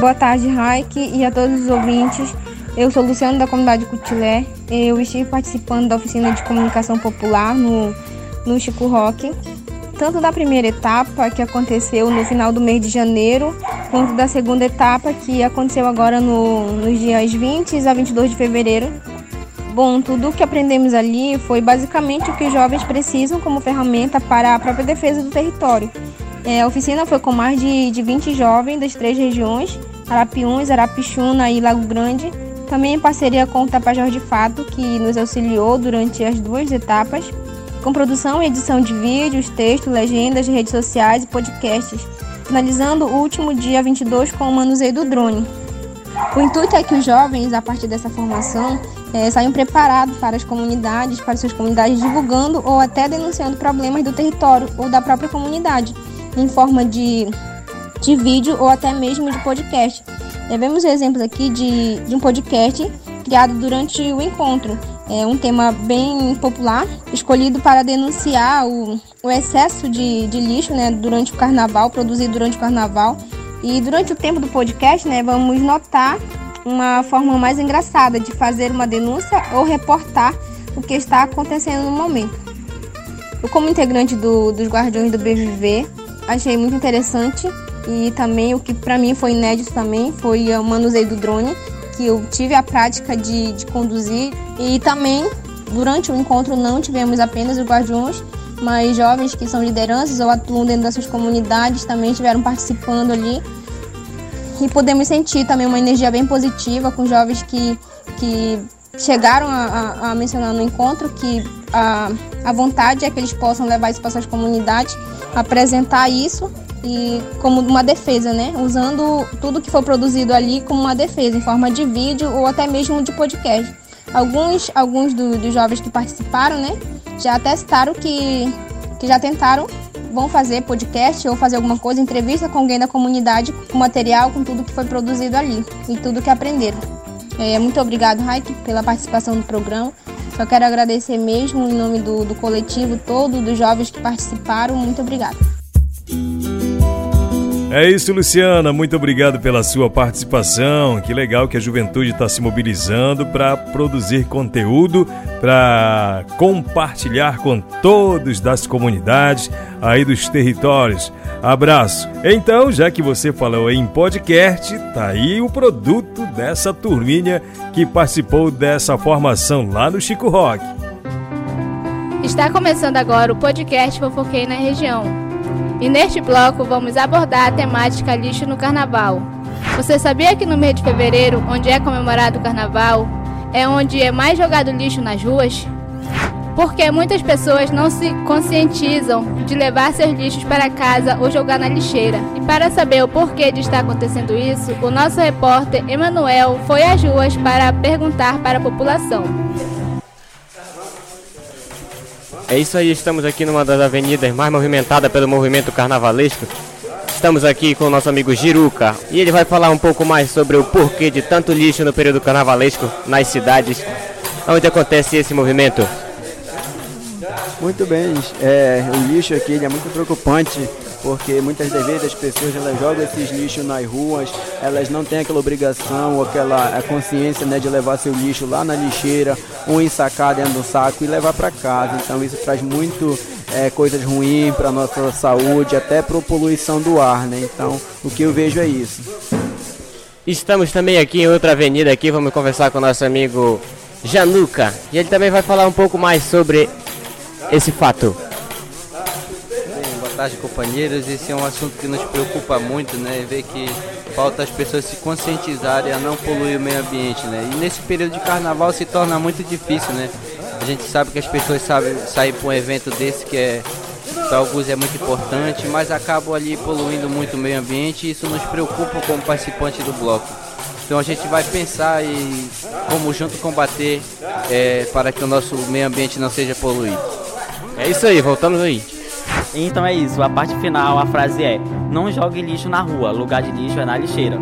Boa tarde, Raik, e a todos os ouvintes. Eu sou Luciano da comunidade Cutilé. Eu estive participando da oficina de comunicação popular no, no Chico Rock, tanto da primeira etapa, que aconteceu no final do mês de janeiro, quanto da segunda etapa, que aconteceu agora no, nos dias 20 a 22 de fevereiro. Bom, tudo o que aprendemos ali foi basicamente o que os jovens precisam como ferramenta para a própria defesa do território. É, a oficina foi com mais de, de 20 jovens das três regiões Arapiuns, Arapixuna e Lago Grande, também em parceria com o Tapajós de Fato, que nos auxiliou durante as duas etapas, com produção e edição de vídeos, textos, legendas, redes sociais e podcasts, finalizando o último dia 22 com o manuseio do drone. O intuito é que os jovens, a partir dessa formação, é, saiam preparados para as comunidades, para suas comunidades, divulgando ou até denunciando problemas do território ou da própria comunidade, em forma de de vídeo ou até mesmo de podcast. Vemos exemplos aqui de, de um podcast criado durante o encontro. É um tema bem popular, escolhido para denunciar o, o excesso de, de lixo né, durante o carnaval, produzido durante o carnaval. E durante o tempo do podcast, né, vamos notar uma forma mais engraçada de fazer uma denúncia ou reportar o que está acontecendo no momento. Eu, como integrante do, dos Guardiões do BVV, achei muito interessante e também o que para mim foi inédito também foi o manuseio do drone, que eu tive a prática de, de conduzir. E também, durante o encontro, não tivemos apenas os guardiões, mas jovens que são lideranças ou atuam dentro das suas comunidades também estiveram participando ali. E podemos sentir também uma energia bem positiva com jovens que, que chegaram a, a, a mencionar no encontro que a, a vontade é que eles possam levar isso para suas comunidades, apresentar isso e como uma defesa, né? Usando tudo que for produzido ali como uma defesa, em forma de vídeo ou até mesmo de podcast. Alguns, alguns do, dos jovens que participaram, né, já testaram que, que já tentaram, vão fazer podcast ou fazer alguma coisa, entrevista com alguém da comunidade, com material, com tudo que foi produzido ali e tudo que aprenderam. É, muito obrigado, Raik, pela participação no programa. Só quero agradecer mesmo em nome do, do coletivo todo, dos jovens que participaram. Muito obrigada. É isso, Luciana. Muito obrigado pela sua participação. Que legal que a juventude está se mobilizando para produzir conteúdo, para compartilhar com todos das comunidades aí dos territórios. Abraço. Então, já que você falou em podcast, tá aí o produto dessa turminha que participou dessa formação lá no Chico Rock. Está começando agora o podcast Fofoquei na Região. E neste bloco vamos abordar a temática lixo no carnaval. Você sabia que no mês de fevereiro, onde é comemorado o carnaval, é onde é mais jogado lixo nas ruas? Porque muitas pessoas não se conscientizam de levar seus lixos para casa ou jogar na lixeira. E para saber o porquê de estar acontecendo isso, o nosso repórter Emanuel foi às ruas para perguntar para a população. É isso aí, estamos aqui numa das avenidas mais movimentadas pelo movimento carnavalesco. Estamos aqui com o nosso amigo Giruca e ele vai falar um pouco mais sobre o porquê de tanto lixo no período carnavalesco nas cidades onde acontece esse movimento. Muito bem, é, o lixo aqui é muito preocupante porque muitas vezes as pessoas elas jogam esses lixos nas ruas, elas não têm aquela obrigação ou aquela consciência né, de levar seu lixo lá na lixeira ou ensacar dentro do saco e levar para casa. Então isso traz muito é, coisas ruins para nossa saúde, até para a poluição do ar. Né? Então o que eu vejo é isso. Estamos também aqui em outra avenida aqui, vamos conversar com o nosso amigo Januca e ele também vai falar um pouco mais sobre esse fato tarde, companheiros. Esse é um assunto que nos preocupa muito, né? Ver que falta as pessoas se conscientizarem a não poluir o meio ambiente, né? E nesse período de carnaval se torna muito difícil, né? A gente sabe que as pessoas sabem sair para um evento desse que é para alguns é muito importante, mas acabam ali poluindo muito o meio ambiente e isso nos preocupa como participante do bloco. Então a gente vai pensar e como junto combater é, para que o nosso meio ambiente não seja poluído. É isso aí, voltamos aí. Então é isso, a parte final, a frase é: Não jogue lixo na rua, lugar de lixo é na lixeira.